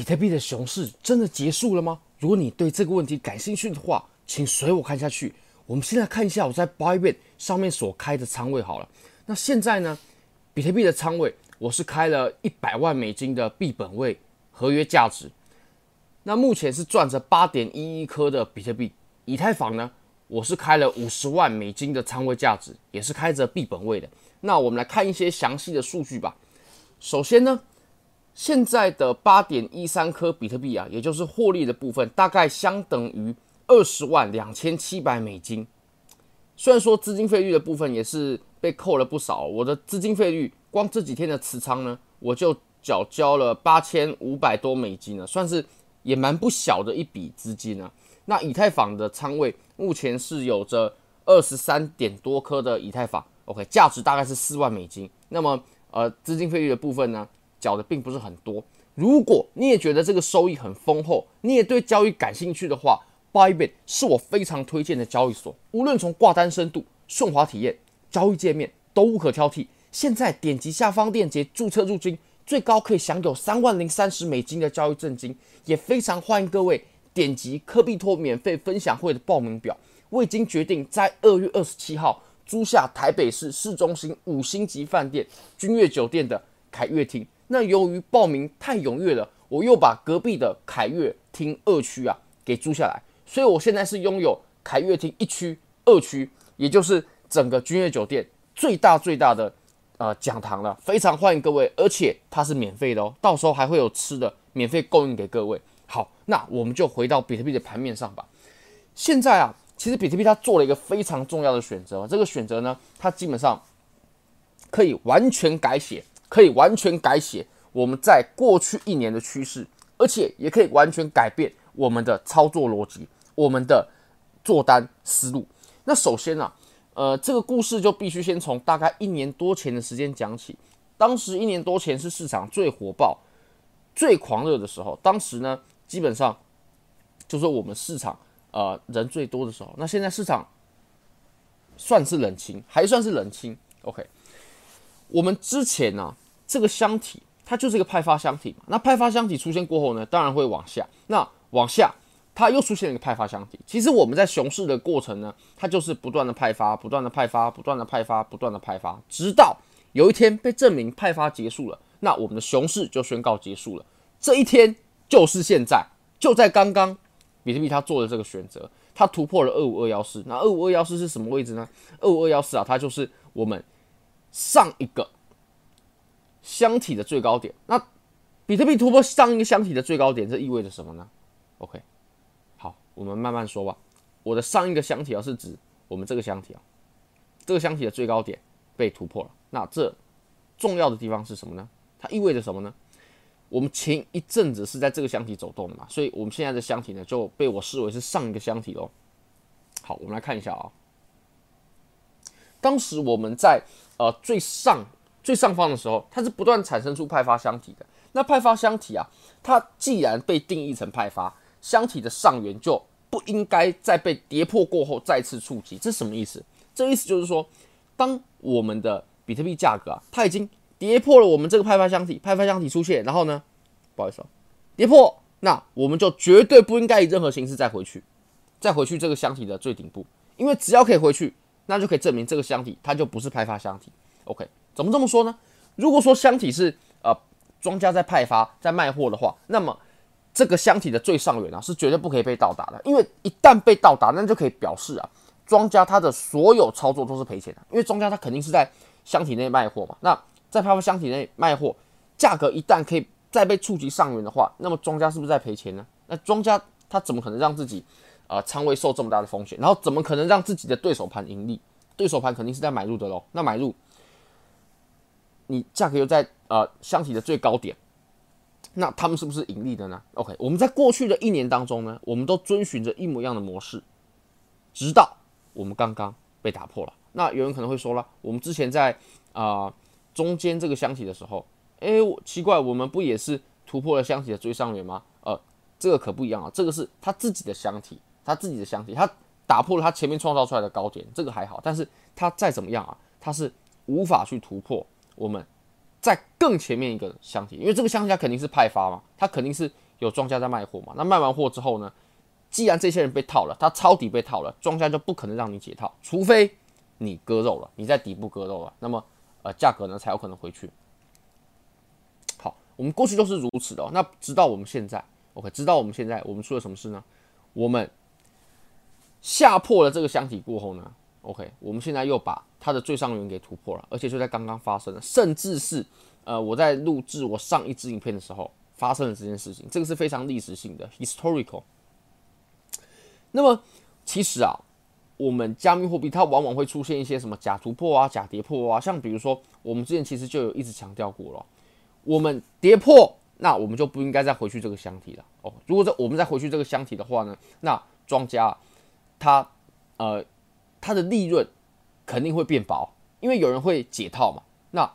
比特币的熊市真的结束了吗？如果你对这个问题感兴趣的话，请随我看下去。我们现在看一下我在 Bybit 上面所开的仓位好了。那现在呢，比特币的仓位我是开了一百万美金的币本位合约价值。那目前是赚着八点一一颗的比特币。以太坊呢，我是开了五十万美金的仓位价值，也是开着币本位的。那我们来看一些详细的数据吧。首先呢，现在的八点一三颗比特币啊，也就是获利的部分，大概相等于二十万两千七百美金。虽然说资金费率的部分也是被扣了不少，我的资金费率光这几天的持仓呢，我就缴交了八千五百多美金了，算是也蛮不小的一笔资金啊。那以太坊的仓位目前是有着二十三点多颗的以太坊，OK，价值大概是四万美金。那么呃，资金费率的部分呢，缴的并不是很多。如果你也觉得这个收益很丰厚，你也对交易感兴趣的话，Bybit 是我非常推荐的交易所。无论从挂单深度、顺滑体验、交易界面都无可挑剔。现在点击下方链接注册入金，最高可以享有三万零三十美金的交易赠金，也非常欢迎各位点击科币托免费分享会的报名表。我已经决定在二月二十七号。租下台北市市中心五星级饭店君悦酒店的凯悦厅。那由于报名太踊跃了，我又把隔壁的凯悦厅二区啊给租下来，所以我现在是拥有凯悦厅一区、二区，也就是整个君悦酒店最大最大的呃讲堂了。非常欢迎各位，而且它是免费的哦，到时候还会有吃的免费供应给各位。好，那我们就回到比特币的盘面上吧。现在啊。其实比特币它做了一个非常重要的选择，这个选择呢，它基本上可以完全改写，可以完全改写我们在过去一年的趋势，而且也可以完全改变我们的操作逻辑，我们的做单思路。那首先呢、呃，这个故事就必须先从大概一年多前的时间讲起。当时一年多前是市场最火爆、最狂热的时候，当时呢，基本上就是我们市场。呃，人最多的时候，那现在市场算是冷清，还算是冷清。OK，我们之前呢、这个箱体它就是一个派发箱体嘛。那派发箱体出现过后呢，当然会往下。那往下，它又出现一个派发箱体。其实我们在熊市的过程呢，它就是不断的派发，不断的派发，不断的派发，不断的派发，直到有一天被证明派发结束了，那我们的熊市就宣告结束了。这一天就是现在，就在刚刚。比特币它做的这个选择，它突破了二五二幺四。那二五二幺四是什么位置呢？二五二幺四啊，它就是我们上一个箱体的最高点。那比特币突破上一个箱体的最高点，这意味着什么呢？OK，好，我们慢慢说吧。我的上一个箱体啊，是指我们这个箱体啊，这个箱体的最高点被突破了。那这重要的地方是什么呢？它意味着什么呢？我们前一阵子是在这个箱体走动的嘛，所以我们现在的箱体呢就被我视为是上一个箱体喽。好，我们来看一下啊、当时我们在呃最上最上方的时候，它是不断产生出派发箱体的。那派发箱体啊，它既然被定义成派发箱体的上缘，就不应该再被跌破过后再次触及。这是什么意思？这意思就是说，当我们的比特币价格啊，它已经跌破了我们这个派发箱体，派发箱体出现，然后呢，不好意思啊，跌破，那我们就绝对不应该以任何形式再回去，再回去这个箱体的最顶部，因为只要可以回去，那就可以证明这个箱体它就不是派发箱体。OK，怎么这么说呢？如果说箱体是呃庄家在派发在卖货的话，那么这个箱体的最上缘啊是绝对不可以被到达的，因为一旦被到达，那就可以表示啊庄家他的所有操作都是赔钱的，因为庄家他肯定是在箱体内卖货嘛，那。在派发箱体内卖货，价格一旦可以再被触及上缘的话，那么庄家是不是在赔钱呢？那庄家他怎么可能让自己呃仓位受这么大的风险？然后怎么可能让自己的对手盘盈利？对手盘肯定是在买入的喽。那买入，你价格又在呃箱体的最高点，那他们是不是盈利的呢？OK，我们在过去的一年当中呢，我们都遵循着一模一样的模式，直到我们刚刚被打破了。那有人可能会说了，我们之前在啊。中间这个箱体的时候，哎，奇怪，我们不也是突破了箱体的最上缘吗？呃，这个可不一样啊，这个是他自己的箱体，他自己的箱体，他打破了他前面创造出来的高点，这个还好，但是他再怎么样啊，他是无法去突破我们在更前面一个箱体，因为这个箱体它肯定是派发嘛，它肯定是有庄家在卖货嘛。那卖完货之后呢，既然这些人被套了，他抄底被套了，庄家就不可能让你解套，除非你割肉了，你在底部割肉了，那么呃价格呢才有可能回去。好，我们过去都是如此的。那直到我们现在，OK，直到我们现在，我们出了什么事呢？我们下破了这个箱体过后呢，OK，我们现在又把它的最上缘给突破了，而且就在刚刚发生了，甚至是呃我在录制我上一支影片的时候发生了这件事情，这个是非常历史性的 historical。那么其实啊，我们加密货币它往往会出现一些什么假突破啊、假跌破啊，像比如说我们之前其实就有一直强调过了，我们跌破，那我们就不应该再回去这个箱体了哦。如果在我们再回去这个箱体的话呢，那庄家它呃它的利润肯定会变薄，因为有人会解套嘛。那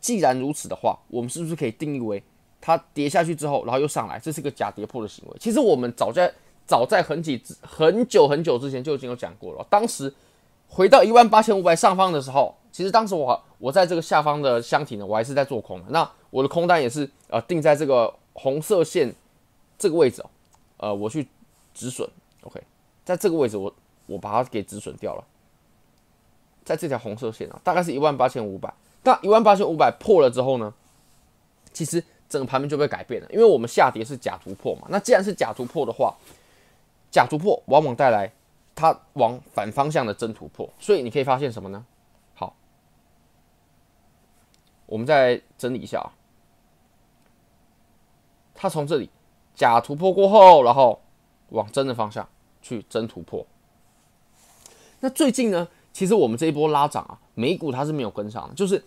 既然如此的话，我们是不是可以定义为它跌下去之后，然后又上来，这是个假跌破的行为？其实我们早在早在很几很久很久之前就已经有讲过了。当时回到一万八千五百上方的时候，其实当时我我在这个下方的箱体呢，我还是在做空的。那我的空单也是呃定在这个红色线这个位置哦，呃，我去止损。OK，在这个位置我我把它给止损掉了，在这条红色线啊，大概是一万八千五百。那一万八千五百破了之后呢，其实整个盘面就被改变了，因为我们下跌是假突破嘛。那既然是假突破的话，假突破往往带来它往反方向的真突破，所以你可以发现什么呢？好，我们再整理一下啊，它从这里假突破过后，然后往真的方向去真突破。那最近呢，其实我们这一波拉涨啊，美股它是没有跟上的，就是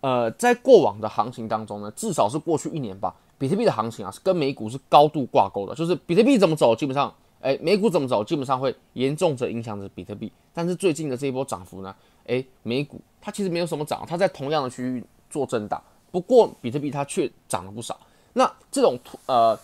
呃，在过往的行情当中呢，至少是过去一年吧，比特币的行情啊是跟美股是高度挂钩的，就是比特币怎么走，基本上。哎，美股怎么走，基本上会严重的影响着比特币。但是最近的这一波涨幅呢，哎，美股它其实没有什么涨，它在同样的区域做震荡。不过比特币它却涨了不少。那这种突呃，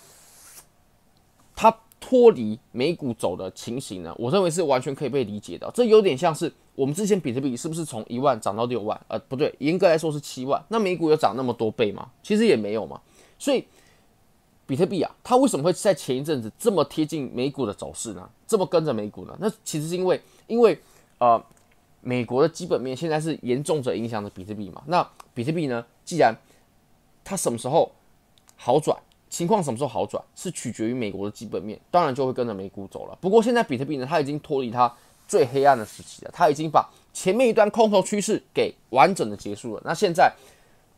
脱离美股走的情形呢，我认为是完全可以被理解的。这有点像是我们之前比特币是不是从一万涨到六万？呃，不对，严格来说是七万。那美股有涨那么多倍吗？其实也没有嘛。所以。比特币啊，它为什么会在前一阵子这么贴近美股的走势呢？这么跟着美股呢？那其实是因为，因为呃，美国的基本面现在是严重者影响着比特币嘛。那比特币呢，既然它什么时候好转，情况什么时候好转，是取决于美国的基本面，当然就会跟着美股走了。不过现在比特币呢，它已经脱离它最黑暗的时期了，它已经把前面一段空头趋势给完整的结束了。那现在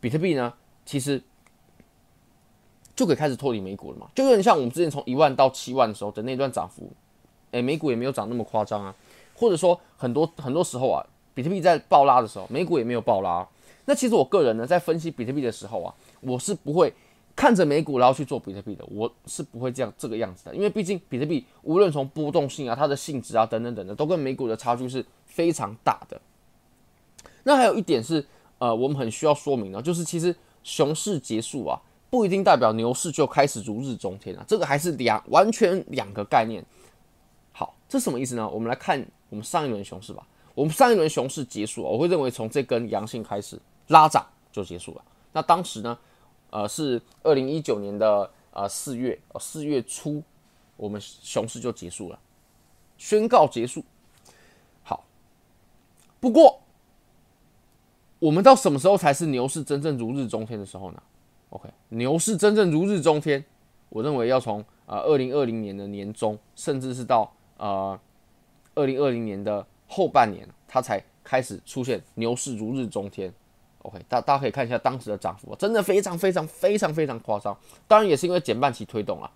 比特币呢，其实。就可以开始脱离美股了嘛？就有点像我们之前从一万到七万的时候的那段涨幅，诶，美股也没有涨那么夸张啊。或者说很多很多时候啊，比特币在爆拉的时候，美股也没有爆拉。那其实我个人呢，在分析比特币的时候啊，我是不会看着美股然后去做比特币的，我是不会这样这个样子的。因为毕竟比特币无论从波动性啊、它的性质啊等等等等，都跟美股的差距是非常大的。那还有一点是，呃，我们很需要说明的，就是其实熊市结束啊。不一定代表牛市就开始如日中天啊，这个还是两完全两个概念。好，这什么意思呢？我们来看我们上一轮熊市吧。我们上一轮熊市结束，我会认为从这根阳线开始拉涨就结束了。那当时呢，呃，是二零一九年的呃四月，呃四月初，我们熊市就结束了，宣告结束。好，不过我们到什么时候才是牛市真正如日中天的时候呢？OK，牛市真正如日中天，我认为要从呃二零二零年的年中，甚至是到呃二零二零年的后半年，它才开始出现牛市如日中天。OK，大大家可以看一下当时的涨幅，真的非常非常非常非常夸张。当然也是因为减半期推动了。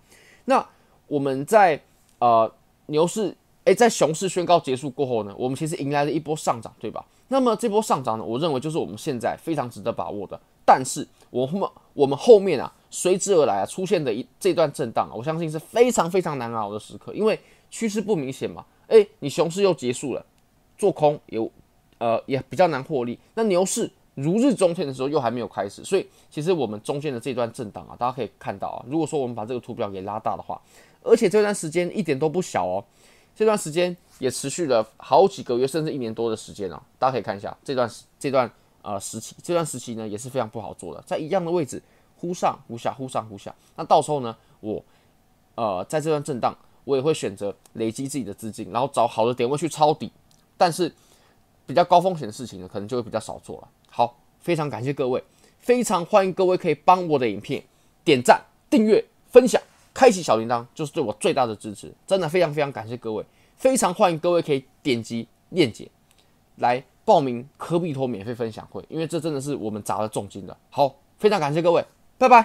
那我们在呃牛市诶，在熊市宣告结束过后呢，我们其实迎来了一波上涨，对吧？那么这波上涨呢，我认为就是我们现在非常值得把握的。但是我们我们后面啊，随之而来啊出现的一这段震荡啊，我相信是非常非常难熬的时刻，因为趋势不明显嘛。诶，你熊市又结束了，做空有呃也比较难获利。那牛市如日中天的时候又还没有开始，所以其实我们中间的这段震荡啊，大家可以看到啊，如果说我们把这个图表给拉大的话，而且这段时间一点都不小哦，这段时间也持续了好几个月，甚至一年多的时间啊，大家可以看一下这段这段。呃，时期这段时期呢也是非常不好做的，在一样的位置忽上忽下，忽上忽下。那到时候呢，我呃，在这段震荡，我也会选择累积自己的资金，然后找好的点位去抄底。但是比较高风险的事情呢，可能就会比较少做了。好，非常感谢各位，非常欢迎各位可以帮我的影片点赞、订阅、分享、开启小铃铛，就是对我最大的支持。真的非常非常感谢各位，非常欢迎各位可以点击链接来报名科比托免费分享会，因为这真的是我们砸了重金的。好，非常感谢各位，拜拜。